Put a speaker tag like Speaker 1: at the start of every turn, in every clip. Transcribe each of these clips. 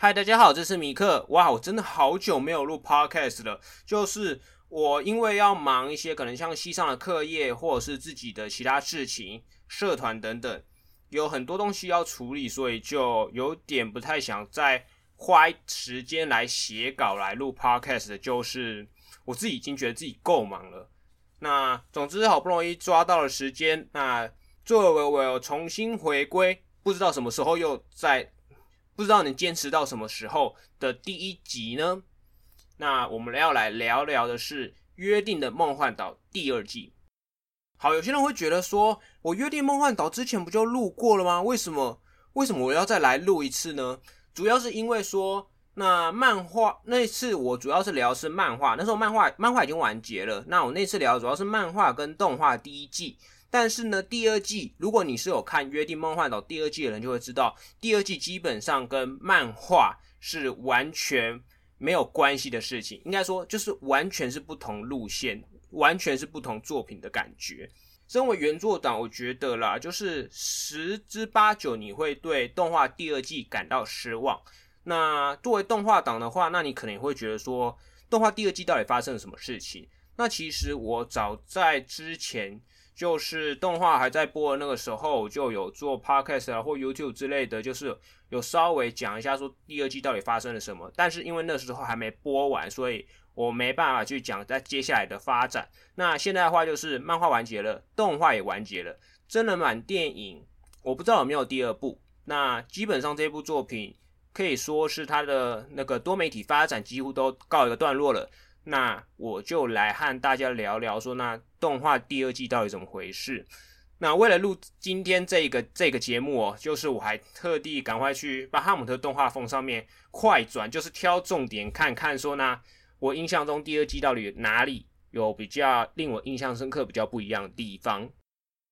Speaker 1: 嗨，大家好，这是米克。哇，我真的好久没有录 podcast 了。就是我因为要忙一些可能像系上的课业，或者是自己的其他事情、社团等等，有很多东西要处理，所以就有点不太想再花时间来写稿来录 podcast。就是我自己已经觉得自己够忙了。那总之好不容易抓到了时间，那作为我重新回归，不知道什么时候又在。不知道能坚持到什么时候的第一集呢？那我们要来聊聊的是《约定的梦幻岛》第二季。好，有些人会觉得说，我《约定梦幻岛》之前不就录过了吗？为什么为什么我要再来录一次呢？主要是因为说，那漫画那次我主要是聊是漫画，那时候漫画漫画已经完结了。那我那次聊主要是漫画跟动画第一季。但是呢，第二季如果你是有看《约定梦幻岛》第二季的人，就会知道第二季基本上跟漫画是完全没有关系的事情。应该说，就是完全是不同路线，完全是不同作品的感觉。身为原作党，我觉得啦，就是十之八九你会对动画第二季感到失望。那作为动画党的话，那你可能会觉得说，动画第二季到底发生了什么事情？那其实我早在之前。就是动画还在播的那个时候，就有做 podcast 啊或 YouTube 之类的，就是有稍微讲一下说第二季到底发生了什么。但是因为那时候还没播完，所以我没办法去讲在接下来的发展。那现在的话就是漫画完结了，动画也完结了，真人版电影我不知道有没有第二部。那基本上这部作品可以说是它的那个多媒体发展几乎都告一个段落了。那我就来和大家聊聊，说那动画第二季到底怎么回事？那为了录今天这个这个节目哦，就是我还特地赶快去把哈姆特动画风上面快转，就是挑重点看看，说呢，我印象中第二季到底哪里有比较令我印象深刻、比较不一样的地方？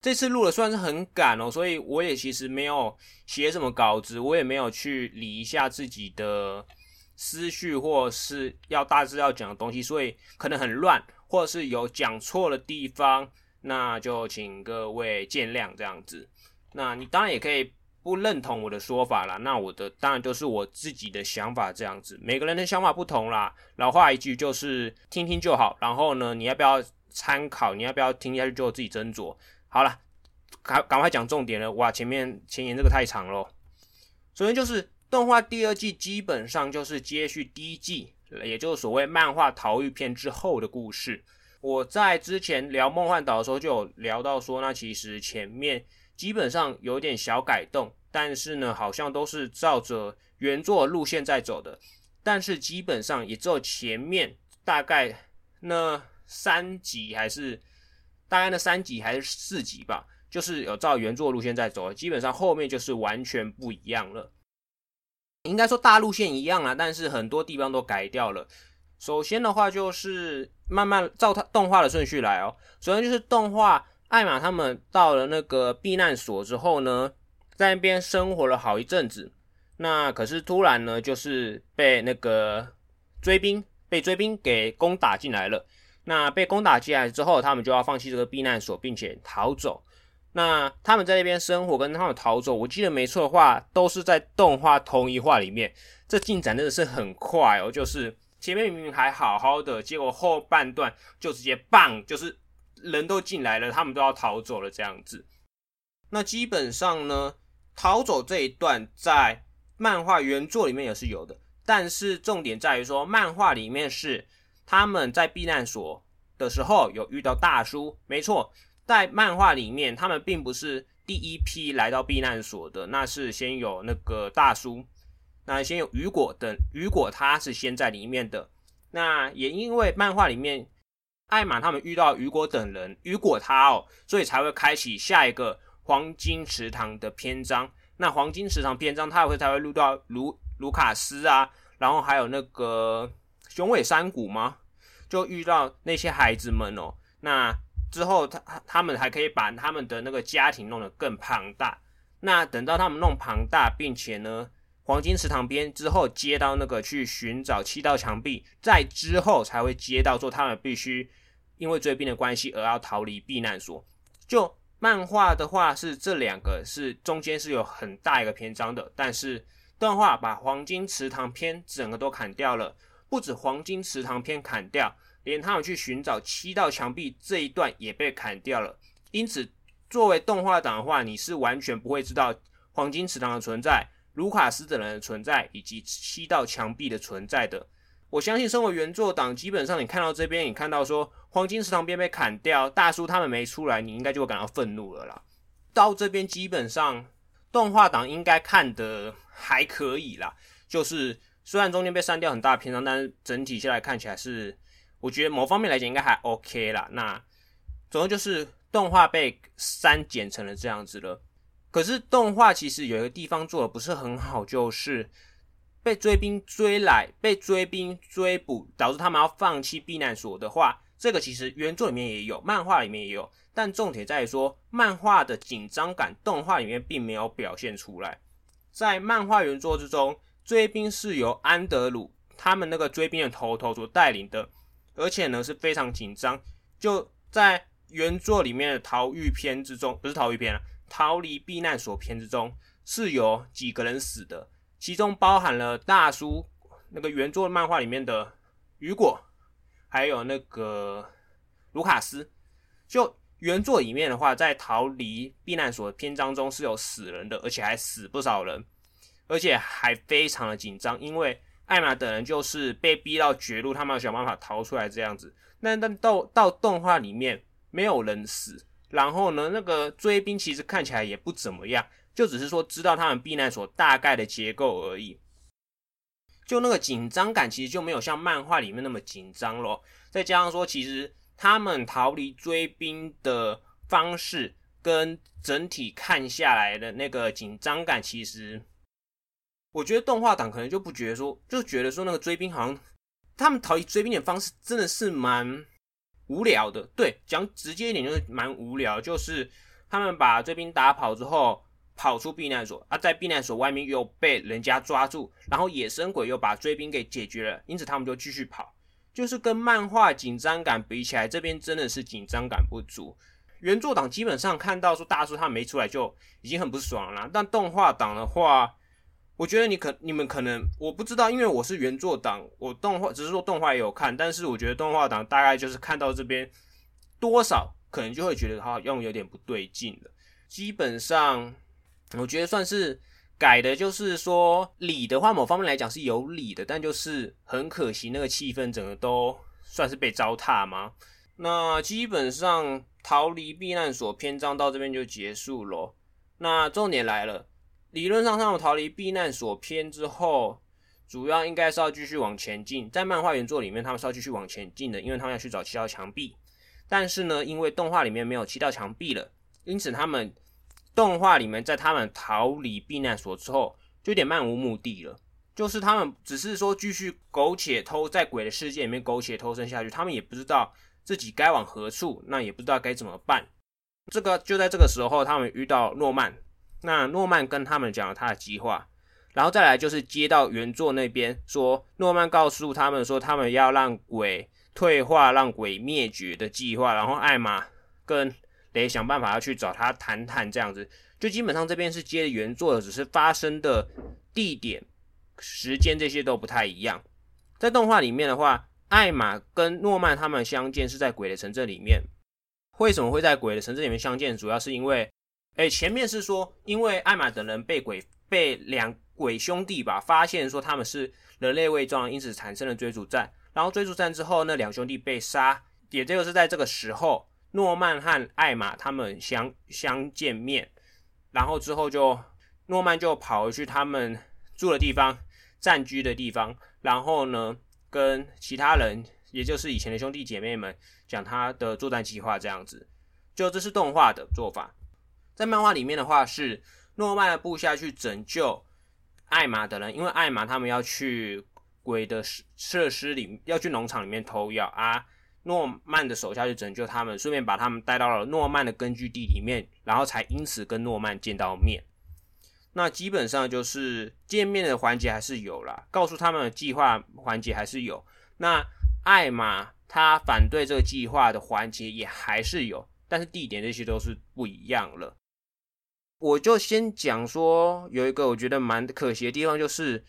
Speaker 1: 这次录的算是很赶哦，所以我也其实没有写什么稿子，我也没有去理一下自己的。思绪或是要大致要讲的东西，所以可能很乱，或者是有讲错的地方，那就请各位见谅这样子。那你当然也可以不认同我的说法啦，那我的当然都是我自己的想法这样子。每个人的想法不同啦，老话一句就是听听就好。然后呢，你要不要参考？你要不要听下去就自己斟酌。好了，赶赶快讲重点了。哇，前面前言这个太长了。首先就是。动画第二季基本上就是接续第一季，也就是所谓漫画逃狱篇之后的故事。我在之前聊梦幻岛的时候就有聊到说，那其实前面基本上有点小改动，但是呢，好像都是照着原作路线在走的。但是基本上也只有前面大概那三集还是大概那三集还是四集吧，就是有照原作路线在走。基本上后面就是完全不一样了。应该说大路线一样啦，但是很多地方都改掉了。首先的话就是慢慢照它动画的顺序来哦。首先就是动画艾玛他们到了那个避难所之后呢，在那边生活了好一阵子。那可是突然呢，就是被那个追兵被追兵给攻打进来了。那被攻打进来之后，他们就要放弃这个避难所，并且逃走。那他们在那边生活，跟他们逃走，我记得没错的话，都是在动画同一话里面。这进展真的是很快哦，就是前面明明还好好的，结果后半段就直接棒，就是人都进来了，他们都要逃走了这样子。那基本上呢，逃走这一段在漫画原作里面也是有的，但是重点在于说，漫画里面是他们在避难所的时候有遇到大叔，没错。在漫画里面，他们并不是第一批来到避难所的，那是先有那个大叔，那先有雨果等，雨果他是先在里面的。那也因为漫画里面艾玛他们遇到雨果等人，雨果他哦，所以才会开启下一个黄金池塘的篇章。那黄金池塘篇章，他会才会录到卢卢卡斯啊，然后还有那个雄伟山谷吗？就遇到那些孩子们哦，那。之后，他他他们还可以把他们的那个家庭弄得更庞大。那等到他们弄庞大，并且呢，黄金池塘边之后接到那个去寻找七道墙壁，在之后才会接到说他们必须因为追兵的关系而要逃离避难所。就漫画的话，是这两个是中间是有很大一个篇章的，但是动画把黄金池塘篇整个都砍掉了，不止黄金池塘篇砍掉，连他们去寻找七道墙壁这一段也被砍掉了。因此，作为动画党的话，你是完全不会知道黄金池塘的存在、卢卡斯等人的存在以及七道墙壁的存在的。我相信，身为原作党，基本上你看到这边，你看到说黄金池塘边被砍掉，大叔他们没出来，你应该就会感到愤怒了啦。到这边基本上。动画党应该看的还可以啦，就是虽然中间被删掉很大篇章，但是整体下来看起来是，我觉得某方面来讲应该还 OK 啦。那总之就是动画被删减成了这样子了。可是动画其实有一个地方做的不是很好，就是被追兵追来，被追兵追捕，导致他们要放弃避难所的话，这个其实原作里面也有，漫画里面也有。但重点在于说，漫画的紧张感，动画里面并没有表现出来。在漫画原作之中，追兵是由安德鲁他们那个追兵的头头所带领的，而且呢是非常紧张。就在原作里面的逃狱篇之中，不是逃狱篇啊，逃离避难所篇之中，是有几个人死的，其中包含了大叔那个原作漫画里面的雨果，还有那个卢卡斯，就。原作里面的话，在逃离避难所的篇章中是有死人的，而且还死不少人，而且还非常的紧张，因为艾玛等人就是被逼到绝路，他们要想办法逃出来这样子。那但到到动画里面没有人死，然后呢，那个追兵其实看起来也不怎么样，就只是说知道他们避难所大概的结构而已。就那个紧张感其实就没有像漫画里面那么紧张咯。再加上说其实。他们逃离追兵的方式跟整体看下来的那个紧张感，其实我觉得动画党可能就不觉得说，就觉得说那个追兵好像他们逃离追兵的方式真的是蛮无聊的。对，讲直接一点就是蛮无聊，就是他们把追兵打跑之后，跑出避难所，啊，在避难所外面又被人家抓住，然后野生鬼又把追兵给解决了，因此他们就继续跑。就是跟漫画紧张感比起来，这边真的是紧张感不足。原作党基本上看到说大叔他没出来就已经很不爽了，但动画党的话，我觉得你可你们可能我不知道，因为我是原作党，我动画只是说动画也有看，但是我觉得动画党大概就是看到这边多少可能就会觉得好像有点不对劲了。基本上我觉得算是。改的就是说理的话，某方面来讲是有理的，但就是很可惜，那个气氛整个都算是被糟蹋吗？那基本上逃离避难所篇章到这边就结束了。那重点来了，理论上他们逃离避难所篇之后，主要应该是要继续往前进。在漫画原作里面，他们是要继续往前进的，因为他们要去找七道墙壁。但是呢，因为动画里面没有七道墙壁了，因此他们。动画里面，在他们逃离避难所之后，就有点漫无目的了。就是他们只是说继续苟且偷，在鬼的世界里面苟且偷生下去，他们也不知道自己该往何处，那也不知道该怎么办。这个就在这个时候，他们遇到诺曼，那诺曼跟他们讲了他的计划，然后再来就是接到原作那边说，诺曼告诉他们说，他们要让鬼退化、让鬼灭绝的计划，然后艾玛跟。得想办法要去找他谈谈，这样子就基本上这边是接原作的，只是发生的地点、时间这些都不太一样。在动画里面的话，艾玛跟诺曼他们相见是在鬼的城镇里面。为什么会在鬼的城镇里面相见？主要是因为，哎，前面是说因为艾玛等人被鬼被两鬼兄弟吧发现说他们是人类伪装，因此产生了追逐战。然后追逐战之后，那两兄弟被杀，也就是在这个时候。诺曼和艾玛他们相相见面，然后之后就诺曼就跑回去他们住的地方、暂居的地方，然后呢跟其他人，也就是以前的兄弟姐妹们讲他的作战计划，这样子。就这是动画的做法，在漫画里面的话是诺曼的部下去拯救艾玛的人，因为艾玛他们要去鬼的设施里，要去农场里面偷药啊。诺曼的手下去拯救他们，顺便把他们带到了诺曼的根据地里面，然后才因此跟诺曼见到面。那基本上就是见面的环节还是有啦，告诉他们的计划环节还是有。那艾玛他反对这个计划的环节也还是有，但是地点这些都是不一样了。我就先讲说，有一个我觉得蛮可惜的地方，就是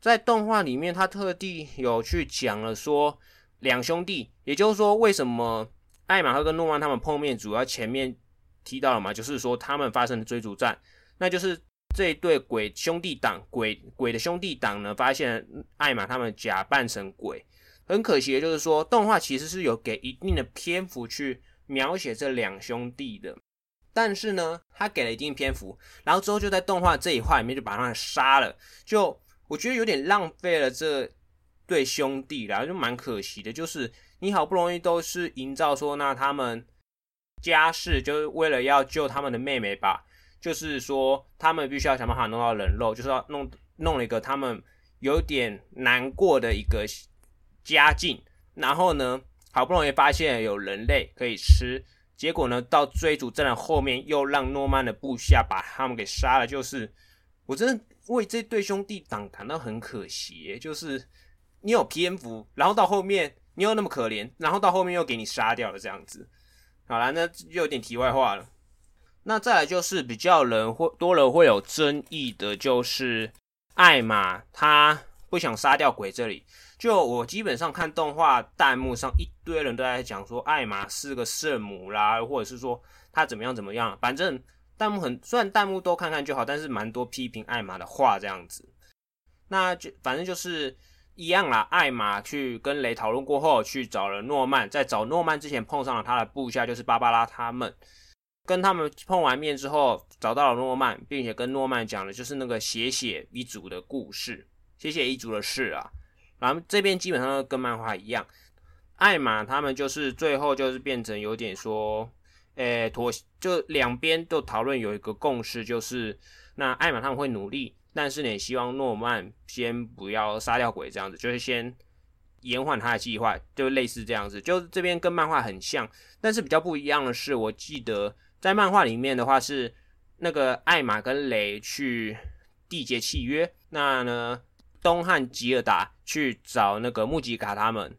Speaker 1: 在动画里面，他特地有去讲了说两兄弟，也就是说，为什么艾玛和跟诺曼他们碰面，主要前面提到了嘛，就是说他们发生的追逐战，那就是这一对鬼兄弟党，鬼鬼的兄弟党呢，发现艾玛他们假扮成鬼。很可惜的就是说，动画其实是有给一定的篇幅去描写这两兄弟的，但是呢，他给了一定篇幅，然后之后就在动画这一话里面就把他们杀了，就我觉得有点浪费了这对兄弟啦，就蛮可惜的。就是你好不容易都是营造说，那他们家世就是为了要救他们的妹妹吧，就是说他们必须要想办法弄到人肉，就是要弄弄了一个他们有点难过的一个。家境，然后呢，好不容易发现有人类可以吃，结果呢，到追逐战的后面又让诺曼的部下把他们给杀了。就是我真的为这对兄弟党感到很可惜，就是你有篇幅，然后到后面你又那么可怜，然后到后面又给你杀掉了这样子。好了，那又有点题外话了。那再来就是比较人会多人会有争议的，就是艾玛他不想杀掉鬼这里。就我基本上看动画弹幕上一堆人都在讲说艾玛是个圣母啦，或者是说她怎么样怎么样，反正弹幕很虽然弹幕都看看就好，但是蛮多批评艾玛的话这样子。那就反正就是一样啦，艾玛去跟雷讨论过后，去找了诺曼，在找诺曼之前碰上了他的部下，就是芭芭拉他们，跟他们碰完面之后，找到了诺曼，并且跟诺曼讲的就是那个写写一族的故事，谢谢一族的事啊。然后这边基本上跟漫画一样，艾玛他们就是最后就是变成有点说，诶妥，就两边都讨论有一个共识，就是那艾玛他们会努力，但是呢，希望诺曼先不要杀掉鬼这样子，就是先延缓他的计划，就类似这样子。就这边跟漫画很像，但是比较不一样的是，我记得在漫画里面的话是那个艾玛跟雷去缔结契约，那呢？东汉吉尔达去找那个木吉卡他们，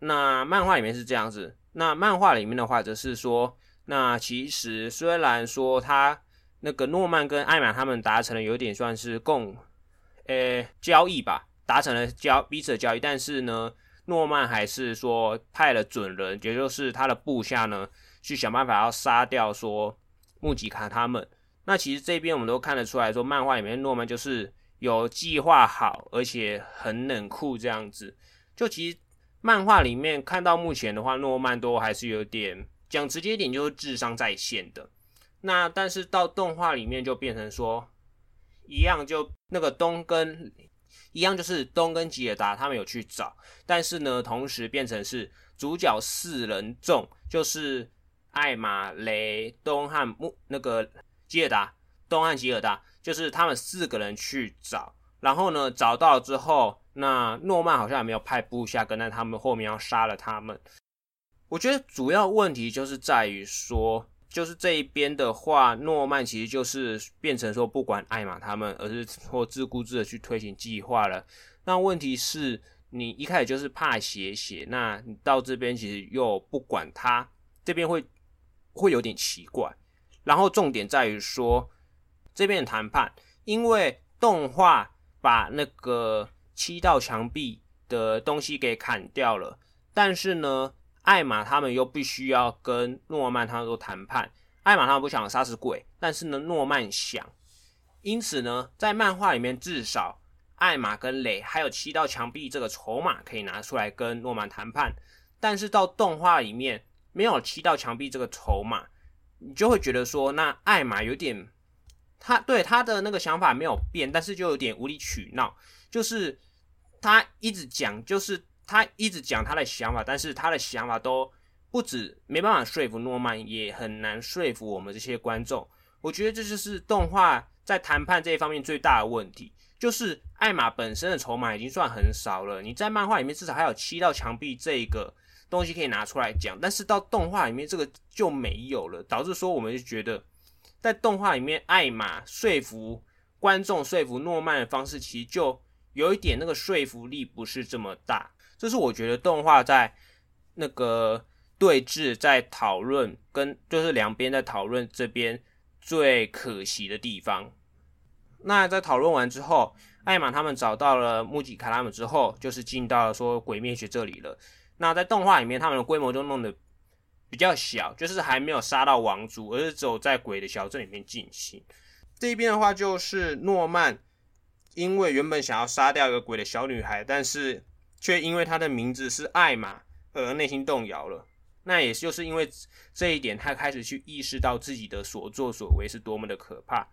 Speaker 1: 那漫画里面是这样子。那漫画里面的话，则是说，那其实虽然说他那个诺曼跟艾玛他们达成了有点算是共，呃，交易吧，达成了交彼此的交易，但是呢，诺曼还是说派了准人，也就是他的部下呢，去想办法要杀掉说木吉卡他们。那其实这边我们都看得出来说，漫画里面诺曼就是。有计划好，而且很冷酷这样子。就其实漫画里面看到目前的话，诺曼多还是有点讲直接一点，就是智商在线的。那但是到动画里面就变成说，一样就那个东跟一样，就是东跟吉尔达他们有去找，但是呢，同时变成是主角四人众，就是艾玛、雷、东和木那个吉尔达，东和吉尔达。就是他们四个人去找，然后呢，找到之后，那诺曼好像也没有派部下跟在他们后面要杀了他们。我觉得主要问题就是在于说，就是这一边的话，诺曼其实就是变成说不管艾玛他们，而是或自顾自的去推行计划了。那问题是，你一开始就是怕血血，那你到这边其实又不管他，这边会会有点奇怪。然后重点在于说。这边的谈判，因为动画把那个七道墙壁的东西给砍掉了，但是呢，艾玛他们又必须要跟诺曼他们做谈判。艾玛他们不想杀死鬼，但是呢，诺曼想。因此呢，在漫画里面，至少艾玛跟雷还有七道墙壁这个筹码可以拿出来跟诺曼谈判。但是到动画里面没有七道墙壁这个筹码，你就会觉得说，那艾玛有点。他对他的那个想法没有变，但是就有点无理取闹，就是他一直讲，就是他一直讲他的想法，但是他的想法都不止没办法说服诺曼，也很难说服我们这些观众。我觉得这就是动画在谈判这一方面最大的问题，就是艾玛本身的筹码已经算很少了，你在漫画里面至少还有七道墙壁这个东西可以拿出来讲，但是到动画里面这个就没有了，导致说我们就觉得。在动画里面，艾玛说服观众、说服诺曼的方式，其实就有一点那个说服力不是这么大。这是我觉得动画在那个对峙、在讨论，跟就是两边在讨论这边最可惜的地方。那在讨论完之后，艾玛他们找到了木吉卡拉姆之后，就是进到了说鬼灭学这里了。那在动画里面，他们的规模就弄得比较小，就是还没有杀到王族，而是只有在鬼的小镇里面进行。这一边的话，就是诺曼因为原本想要杀掉一个鬼的小女孩，但是却因为她的名字是艾玛而内心动摇了。那也就是因为这一点，他开始去意识到自己的所作所为是多么的可怕。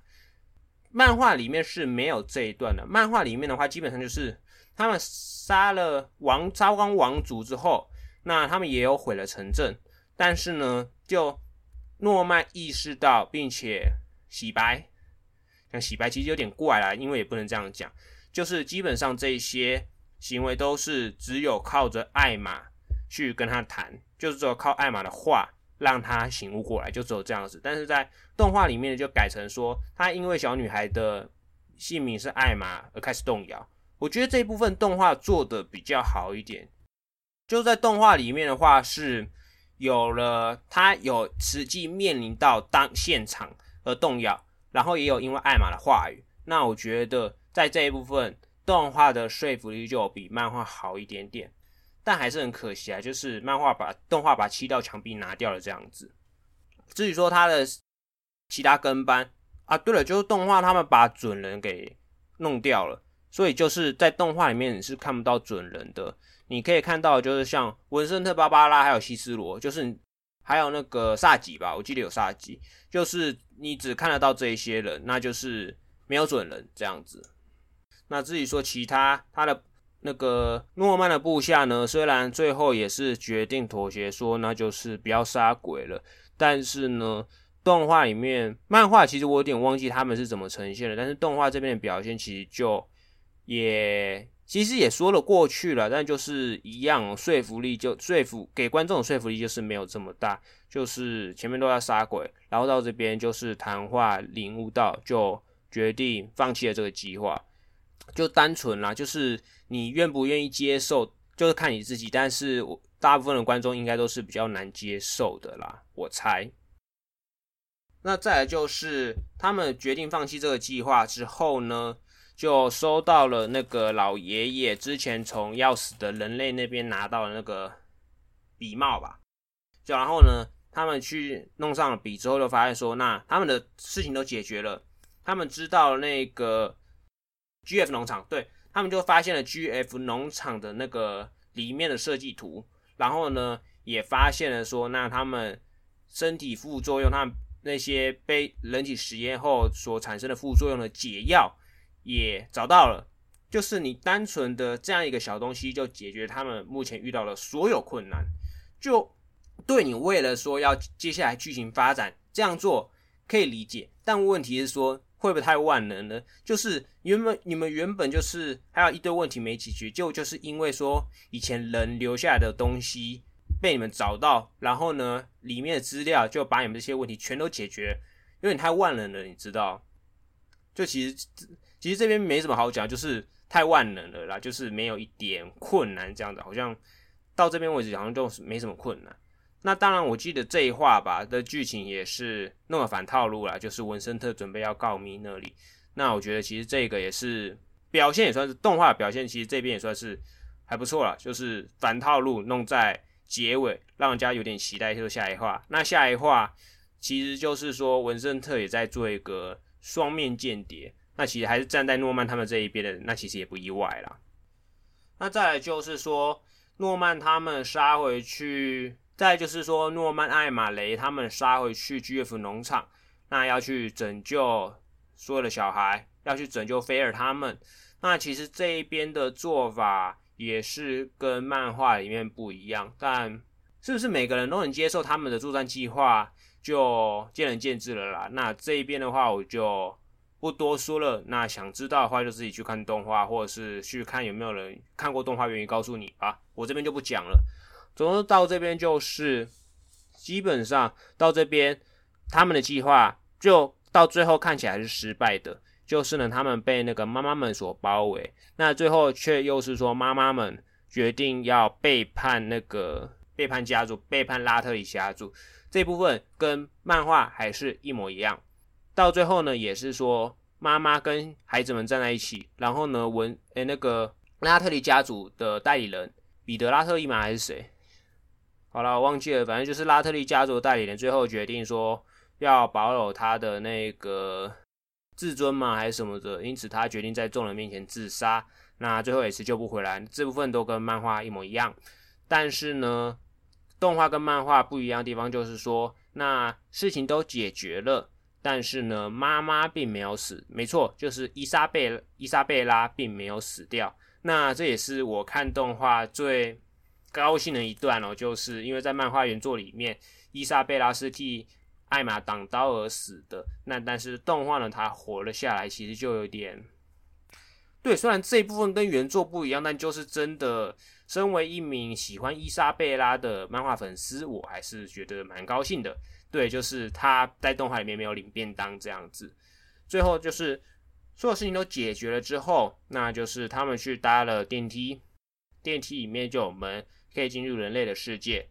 Speaker 1: 漫画里面是没有这一段的。漫画里面的话，基本上就是他们杀了王昭光王族之后，那他们也有毁了城镇，但是呢，就诺曼意识到并且洗白，像洗白其实有点怪啦，因为也不能这样讲，就是基本上这些行为都是只有靠着艾玛去跟他谈，就是只有靠艾玛的话。让他醒悟过来，就只有这样子。但是在动画里面就改成说，他因为小女孩的姓名是艾玛而开始动摇。我觉得这一部分动画做的比较好一点。就在动画里面的话，是有了他有实际面临到当现场而动摇，然后也有因为艾玛的话语。那我觉得在这一部分动画的说服力就比漫画好一点点。但还是很可惜啊，就是漫画把动画把七道墙壁拿掉了这样子。至于说他的其他跟班啊，对了，就是动画他们把准人给弄掉了，所以就是在动画里面你是看不到准人的。你可以看到就是像文森特、芭芭拉还有西斯罗，就是还有那个萨吉吧，我记得有萨吉，就是你只看得到这一些人，那就是没有准人这样子。那至于说其他他的。那个诺曼的部下呢？虽然最后也是决定妥协，说那就是不要杀鬼了，但是呢，动画里面、漫画其实我有点忘记他们是怎么呈现的。但是动画这边的表现其实就也其实也说了过去了，但就是一样，说服力就说服给观众的说服力就是没有这么大。就是前面都要杀鬼，然后到这边就是谈话领悟到，就决定放弃了这个计划。就单纯啦，就是你愿不愿意接受，就是看你自己。但是我大部分的观众应该都是比较难接受的啦，我猜。那再来就是他们决定放弃这个计划之后呢，就收到了那个老爷爷之前从要死的人类那边拿到的那个笔帽吧。就然后呢，他们去弄上了笔之后，就发现说，那他们的事情都解决了。他们知道那个。G F 农场，对他们就发现了 G F 农场的那个里面的设计图，然后呢，也发现了说，那他们身体副作用，他们那些被人体实验后所产生的副作用的解药也找到了，就是你单纯的这样一个小东西就解决他们目前遇到的所有困难，就对你为了说要接下来剧情发展这样做可以理解，但问题是说。会不会太万能呢？就是原本你们原本就是还有一堆问题没解决，就就是因为说以前人留下来的东西被你们找到，然后呢里面的资料就把你们这些问题全都解决，有点太万能了，你知道？就其实其实这边没什么好讲，就是太万能了啦，就是没有一点困难这样子，好像到这边为止好像就没什么困难。那当然，我记得这一话吧的剧情也是弄了反套路了，就是文森特准备要告密那里。那我觉得其实这个也是表现也算是动画表现，其实这边也算是还不错了，就是反套路弄在结尾，让人家有点期待。就下一话，那下一话其实就是说文森特也在做一个双面间谍，那其实还是站在诺曼他们这一边的，那其实也不意外啦。那再来就是说诺曼他们杀回去。再就是说，诺曼、艾玛雷他们杀回去 G.F 农场，那要去拯救所有的小孩，要去拯救菲尔他们。那其实这一边的做法也是跟漫画里面不一样，但是不是每个人都能接受他们的作战计划，就见仁见智了啦。那这一边的话，我就不多说了。那想知道的话，就自己去看动画，或者是去看有没有人看过动画，愿意告诉你吧。我这边就不讲了。总之到这边就是基本上到这边，他们的计划就到最后看起来是失败的。就是呢，他们被那个妈妈们所包围，那最后却又是说妈妈们决定要背叛那个背叛家族，背叛拉特里家族这部分跟漫画还是一模一样。到最后呢，也是说妈妈跟孩子们站在一起，然后呢，文诶那个拉特利家族的代理人彼得拉特利吗还是谁？好了，我忘记了，反正就是拉特利家族的代理人，最后决定说要保有他的那个自尊嘛，还是什么的，因此他决定在众人面前自杀。那最后也是救不回来，这部分都跟漫画一模一样。但是呢，动画跟漫画不一样的地方就是说，那事情都解决了，但是呢，妈妈并没有死。没错，就是伊莎贝伊莎贝拉并没有死掉。那这也是我看动画最。高兴的一段哦，就是因为在漫画原作里面，伊莎贝拉是替艾玛挡刀而死的。那但是动画呢，她活了下来，其实就有点对。虽然这一部分跟原作不一样，但就是真的，身为一名喜欢伊莎贝拉的漫画粉丝，我还是觉得蛮高兴的。对，就是他在动画里面没有领便当这样子。最后就是所有事情都解决了之后，那就是他们去搭了电梯，电梯里面就有门。可以进入人类的世界，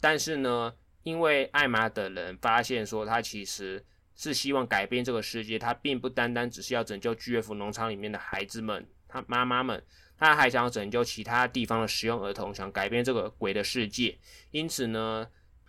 Speaker 1: 但是呢，因为艾玛的人发现说，他其实是希望改变这个世界，他并不单单只是要拯救 GF 农场里面的孩子们，他妈妈们，他还想要拯救其他地方的使用儿童，想改变这个鬼的世界。因此呢，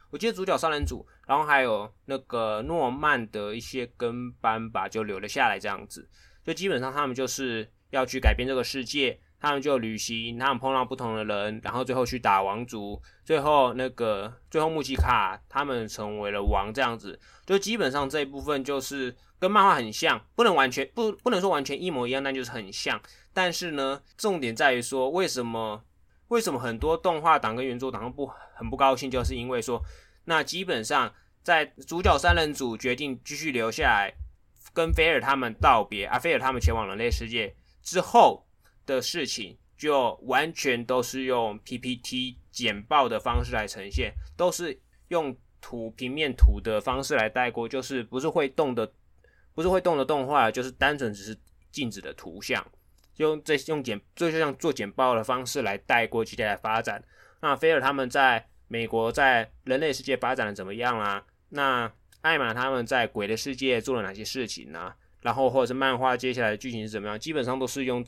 Speaker 1: 我记得主角三人组，然后还有那个诺曼的一些跟班吧，就留了下来，这样子，就基本上他们就是要去改变这个世界。他们就旅行，他们碰到不同的人，然后最后去打王族，最后那个最后穆奇卡他们成为了王，这样子就基本上这一部分就是跟漫画很像，不能完全不不能说完全一模一样，但就是很像。但是呢，重点在于说为什么为什么很多动画党跟原作党不很不高兴，就是因为说那基本上在主角三人组决定继续留下来跟菲尔他们道别，啊，菲尔他们前往人类世界之后。的事情就完全都是用 PPT 简报的方式来呈现，都是用图平面图的方式来带过，就是不是会动的，不是会动的动画，就是单纯只是静止的图像，用这用简就像做简报的方式来带过接下来发展。那菲尔他们在美国在人类世界发展的怎么样啦？那艾玛他们在鬼的世界做了哪些事情呢？然后或者是漫画接下来的剧情是怎么样？基本上都是用。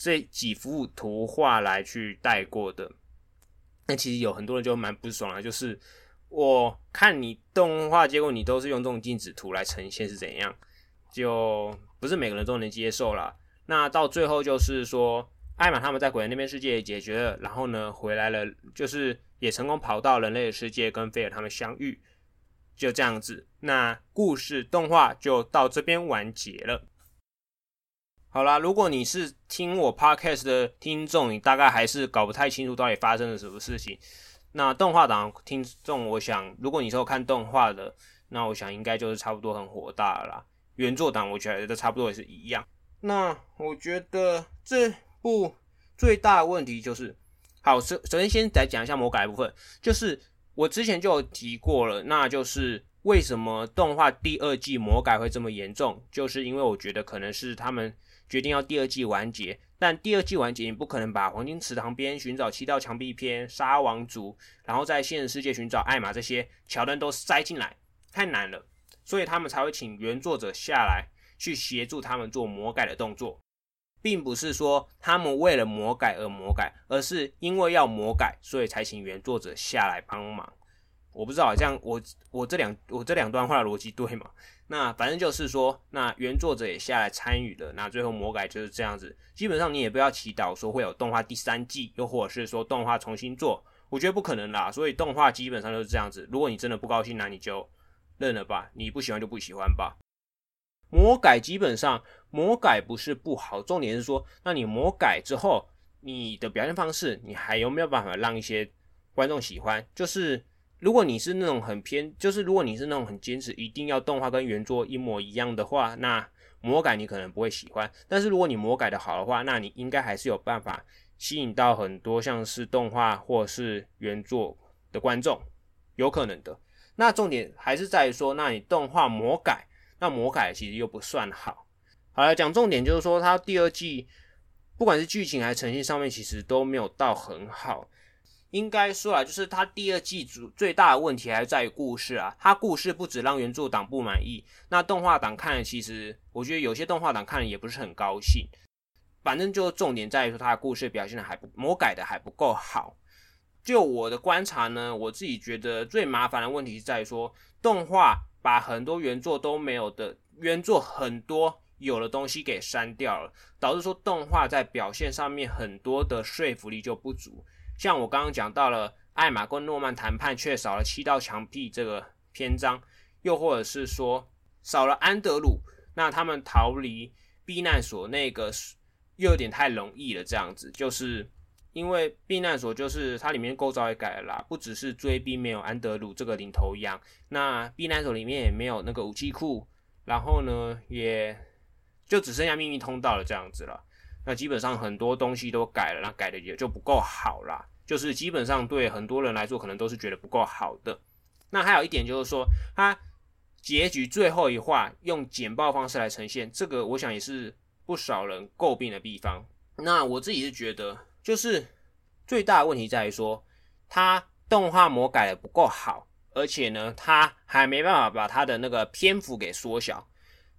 Speaker 1: 这几幅图画来去带过的，那其实有很多人就蛮不爽的，就是我看你动画，结果你都是用这种静止图来呈现是怎样，就不是每个人都能接受了。那到最后就是说，艾玛他们在鬼人那边世界也解决了，然后呢回来了，就是也成功跑到人类的世界跟菲尔他们相遇，就这样子，那故事动画就到这边完结了。好啦，如果你是听我 podcast 的听众，你大概还是搞不太清楚到底发生了什么事情。那动画党听众，我想，如果你是有看动画的，那我想应该就是差不多很火大了。原作党我觉得差不多也是一样。那我觉得这部最大的问题就是，好，首首先先来讲一下魔改部分，就是我之前就有提过了，那就是为什么动画第二季魔改会这么严重，就是因为我觉得可能是他们。决定要第二季完结，但第二季完结，你不可能把黄金池塘边寻找七道墙壁篇、沙王族，然后在现实世界寻找艾玛这些桥段都塞进来，太难了。所以他们才会请原作者下来去协助他们做魔改的动作，并不是说他们为了魔改而魔改，而是因为要魔改，所以才请原作者下来帮忙。我不知道这样，我我这两我这两段话的逻辑对吗？那反正就是说，那原作者也下来参与了，那最后魔改就是这样子。基本上你也不要祈祷说会有动画第三季，又或者是说动画重新做，我觉得不可能啦。所以动画基本上就是这样子。如果你真的不高兴，那你就认了吧，你不喜欢就不喜欢吧。魔改基本上魔改不是不好，重点是说，那你魔改之后，你的表现方式，你还有没有办法让一些观众喜欢？就是。如果你是那种很偏，就是如果你是那种很坚持一定要动画跟原作一模一样的话，那魔改你可能不会喜欢。但是如果你魔改的好的话，那你应该还是有办法吸引到很多像是动画或是原作的观众，有可能的。那重点还是在于说，那你动画魔改，那魔改其实又不算好。好了，讲重点就是说，它第二季不管是剧情还是呈现上面，其实都没有到很好。应该说啊，就是它第二季主最大的问题还是在于故事啊。它故事不止让原作党不满意，那动画党看了，其实我觉得有些动画党看了也不是很高兴。反正就重点在于说，它的故事表现的还不魔改的还不够好。就我的观察呢，我自己觉得最麻烦的问题是在于说，动画把很多原作都没有的原作很多有的东西给删掉了，导致说动画在表现上面很多的说服力就不足。像我刚刚讲到了艾玛跟诺曼谈判，却少了七道墙壁这个篇章，又或者是说少了安德鲁，那他们逃离避难所那个又有点太容易了。这样子，就是因为避难所就是它里面构造也改了啦，不只是追兵没有安德鲁这个领头羊，那避难所里面也没有那个武器库，然后呢，也就只剩下秘密通道了这样子了。那基本上很多东西都改了，那改的也就不够好啦。就是基本上对很多人来说，可能都是觉得不够好的。那还有一点就是说，它结局最后一话用简报方式来呈现，这个我想也是不少人诟病的地方。那我自己是觉得，就是最大的问题在于说，它动画模改的不够好，而且呢，它还没办法把它的那个篇幅给缩小。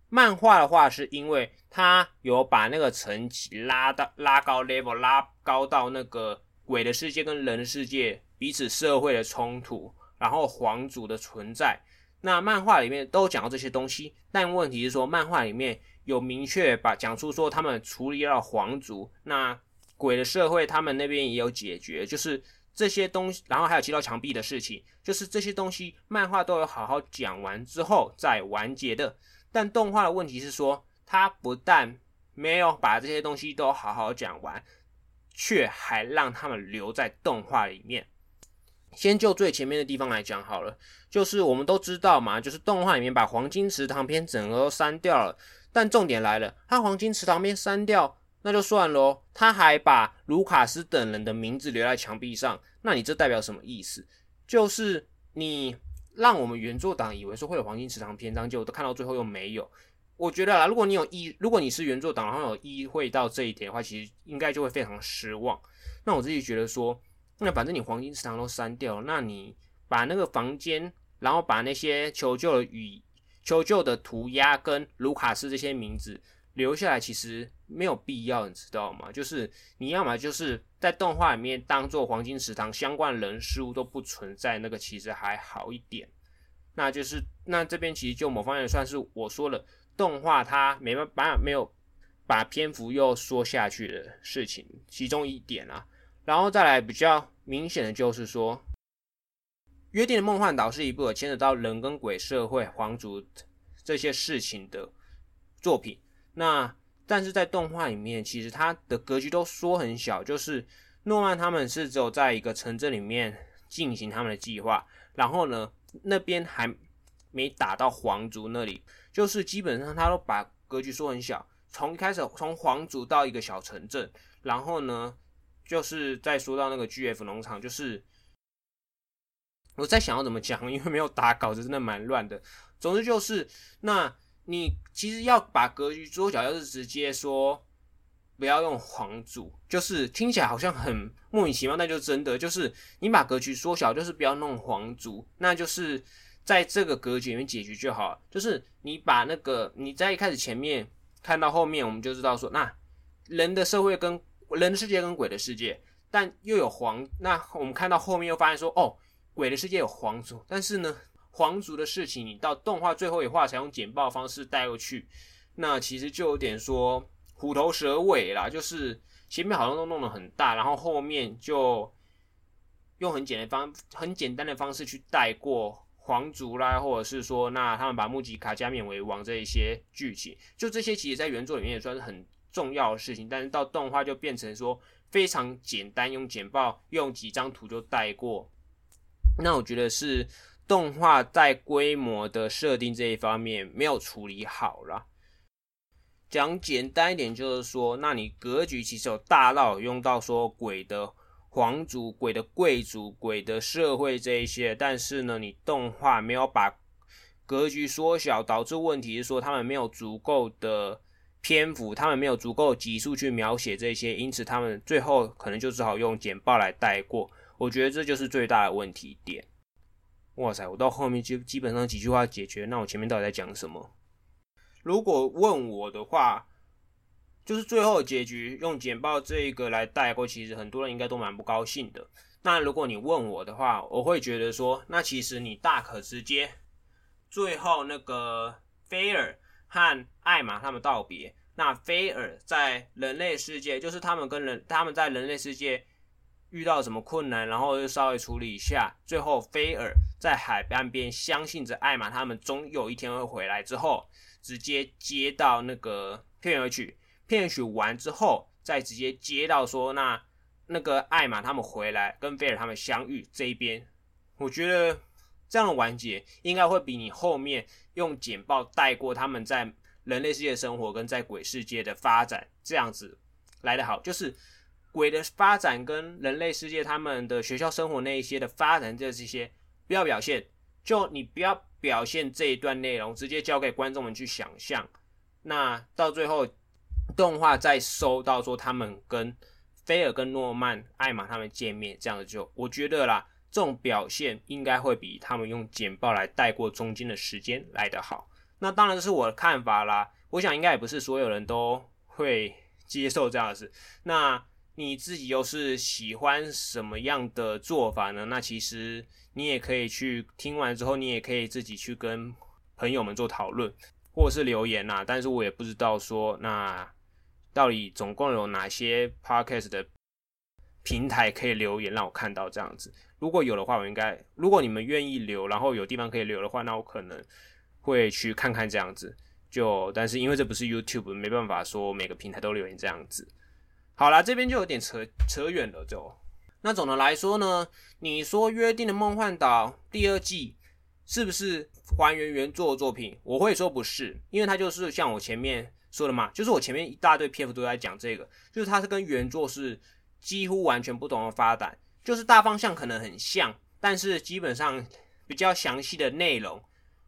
Speaker 1: 漫画的话，是因为它有把那个层级拉到拉高 level，拉高到那个。鬼的世界跟人的世界彼此社会的冲突，然后皇族的存在，那漫画里面都讲到这些东西，但问题是说，漫画里面有明确把讲出说他们处理了皇族，那鬼的社会他们那边也有解决，就是这些东西，然后还有七道墙壁的事情，就是这些东西漫画都有好好讲完之后再完结的，但动画的问题是说，它不但没有把这些东西都好好讲完。却还让他们留在动画里面。先就最前面的地方来讲好了，就是我们都知道嘛，就是动画里面把黄金池塘篇整个都删掉了。但重点来了，他黄金池塘篇删掉那就算喽，他还把卢卡斯等人的名字留在墙壁上，那你这代表什么意思？就是你让我们原作党以为说会有黄金池塘篇章，结果都看到最后又没有。我觉得啦，如果你有意，如果你是原作党，然后有意会到这一点的话，其实应该就会非常失望。那我自己觉得说，那反正你黄金池塘都删掉了，那你把那个房间，然后把那些求救的语、求救的涂鸦跟卢卡斯这些名字留下来，其实没有必要，你知道吗？就是你要么就是在动画里面当做黄金池塘相关人事物都不存在，那个其实还好一点。那就是那这边其实就某方面算是我说了。动画它没办法没有把篇幅又缩下去的事情，其中一点啊，然后再来比较明显的就是说，《约定的梦幻岛》是一部有牵扯到人跟鬼、社会、皇族这些事情的作品。那但是在动画里面，其实它的格局都缩很小，就是诺曼他们是只有在一个城镇里面进行他们的计划，然后呢，那边还没打到皇族那里。就是基本上他都把格局缩很小，从一开始从皇族到一个小城镇，然后呢，就是再说到那个 G F 农场，就是我在想要怎么讲，因为没有打稿子，真的蛮乱的。总之就是，那你其实要把格局缩小，要是直接说不要用皇族，就是听起来好像很莫名其妙，那就真的就是你把格局缩小，就是不要弄皇族，那就是。在这个格局里面解决就好了，就是你把那个你在一开始前面看到后面，我们就知道说，那人的社会跟人的世界跟鬼的世界，但又有皇，那我们看到后面又发现说，哦，鬼的世界有皇族，但是呢，皇族的事情你到动画最后一话才用简报方式带过去，那其实就有点说虎头蛇尾啦，就是前面好像都弄得很大，然后后面就用很简单方很简单的方式去带过。皇族啦，或者是说，那他们把木吉卡加冕为王这一些剧情，就这些，其实在原作里面也算是很重要的事情，但是到动画就变成说非常简单，用简报用几张图就带过。那我觉得是动画在规模的设定这一方面没有处理好啦。讲简单一点，就是说，那你格局其实有大到用到说鬼的。皇族、鬼的贵族、鬼的社会这一些，但是呢，你动画没有把格局缩小，导致问题是说他们没有足够的篇幅，他们没有足够集数去描写这些，因此他们最后可能就只好用简报来带过。我觉得这就是最大的问题点。哇塞，我到后面就基本上几句话解决，那我前面到底在讲什么？如果问我的话，就是最后结局用简报这一个来带过，其实很多人应该都蛮不高兴的。那如果你问我的话，我会觉得说，那其实你大可直接最后那个菲尔和艾玛他们道别。那菲尔在人类世界，就是他们跟人他们在人类世界遇到什么困难，然后就稍微处理一下。最后菲尔在海岸边相信着艾玛他们终有一天会回来之后，直接接到那个片尾曲，片尾曲完之后，再直接接到说那。那个艾玛他们回来跟菲尔他们相遇这一边，我觉得这样的完结应该会比你后面用简报带过他们在人类世界生活跟在鬼世界的发展这样子来得好。就是鬼的发展跟人类世界他们的学校生活那一些的发展这这些不要表现，就你不要表现这一段内容，直接交给观众们去想象。那到最后动画再收到说他们跟。菲尔跟诺曼、艾玛他们见面，这样子就我觉得啦，这种表现应该会比他们用简报来带过中间的时间来得好。那当然是我的看法啦，我想应该也不是所有人都会接受这样的事。那你自己又是喜欢什么样的做法呢？那其实你也可以去听完之后，你也可以自己去跟朋友们做讨论，或者是留言呐。但是我也不知道说那。到底总共有哪些 podcast 的平台可以留言让我看到这样子？如果有的话，我应该如果你们愿意留，然后有地方可以留的话，那我可能会去看看这样子。就但是因为这不是 YouTube，没办法说每个平台都留言这样子。好啦，这边就有点扯扯远了。就那总的来说呢，你说《约定的梦幻岛》第二季是不是还原原作的作品？我会说不是，因为它就是像我前面。说的嘛，就是我前面一大堆篇幅都在讲这个，就是它是跟原作是几乎完全不同的发展，就是大方向可能很像，但是基本上比较详细的内容，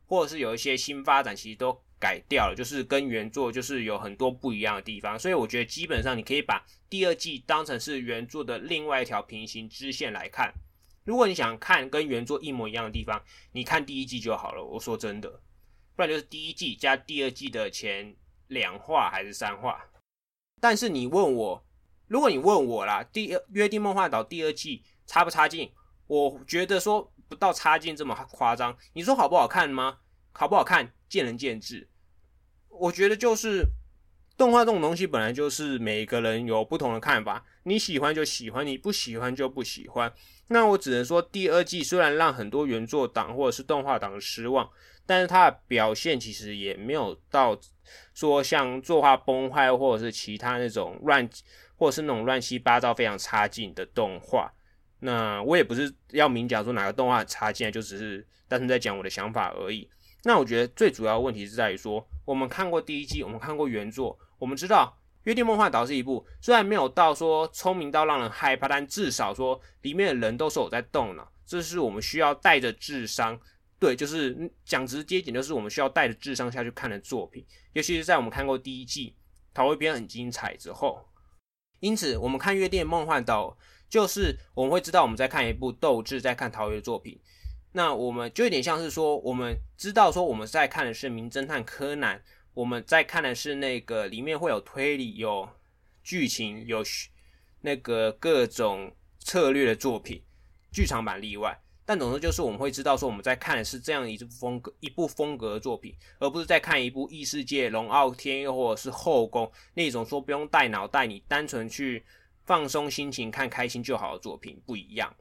Speaker 1: 或者是有一些新发展，其实都改掉了，就是跟原作就是有很多不一样的地方，所以我觉得基本上你可以把第二季当成是原作的另外一条平行支线来看。如果你想看跟原作一模一样的地方，你看第一季就好了。我说真的，不然就是第一季加第二季的前。两话还是三话？但是你问我，如果你问我啦，第二约定梦幻岛第二季差不差劲？我觉得说不到差劲这么夸张。你说好不好看吗？好不好看见仁见智。我觉得就是动画这种东西本来就是每个人有不同的看法，你喜欢就喜欢，你不喜欢就不喜欢。那我只能说第二季虽然让很多原作党或者是动画党失望。但是它的表现其实也没有到说像作画崩坏，或者是其他那种乱，或者是那种乱七八糟非常差劲的动画。那我也不是要明讲说哪个动画差劲，就只是单纯在讲我的想法而已。那我觉得最主要问题是在于说，我们看过第一季，我们看过原作，我们知道《约定梦幻岛》是一部虽然没有到说聪明到让人害怕，但至少说里面的人都是有在动脑，这是我们需要带着智商。对，就是讲直接一点，就是我们需要带着智商下去看的作品，尤其是在我们看过第一季逃回边很精彩之后，因此我们看《约定梦幻岛》，就是我们会知道我们在看一部斗志，在看逃回的作品。那我们就有点像是说，我们知道说我们在看的是《名侦探柯南》，我们在看的是那个里面会有推理、有剧情、有那个各种策略的作品，剧场版例外。但总之就是，我们会知道说，我们在看的是这样一部风格、一部风格的作品，而不是在看一部异世界、龙傲天又或者是后宫那种说不用带脑袋，你单纯去放松心情、看开心就好的作品不一样。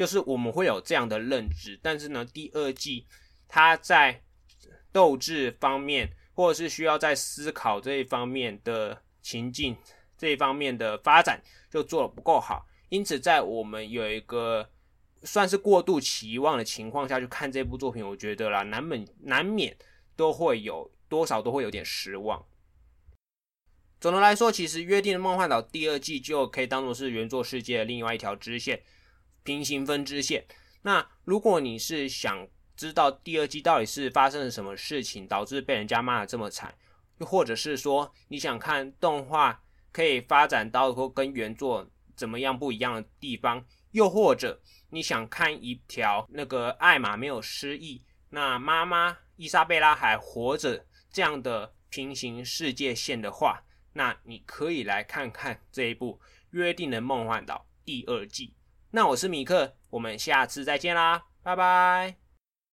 Speaker 1: 就是我们会有这样的认知，但是呢，第二季它在斗志方面，或者是需要在思考这一方面的情境这一方面的发展，就做的不够好。因此，在我们有一个。算是过度期望的情况下去看这部作品，我觉得啦，难免难免都会有多少都会有点失望。总的来说，其实《约定的梦幻岛》第二季就可以当做是原作世界的另外一条支线，平行分支线。那如果你是想知道第二季到底是发生了什么事情，导致被人家骂的这么惨，又或者是说你想看动画可以发展到说跟原作。怎么样不一样的地方，又或者你想看一条那个艾玛没有失忆，那妈妈伊莎贝拉还活着这样的平行世界线的话，那你可以来看看这一部《约定的梦幻岛》第二季。那我是米克，我们下次再见啦，拜拜。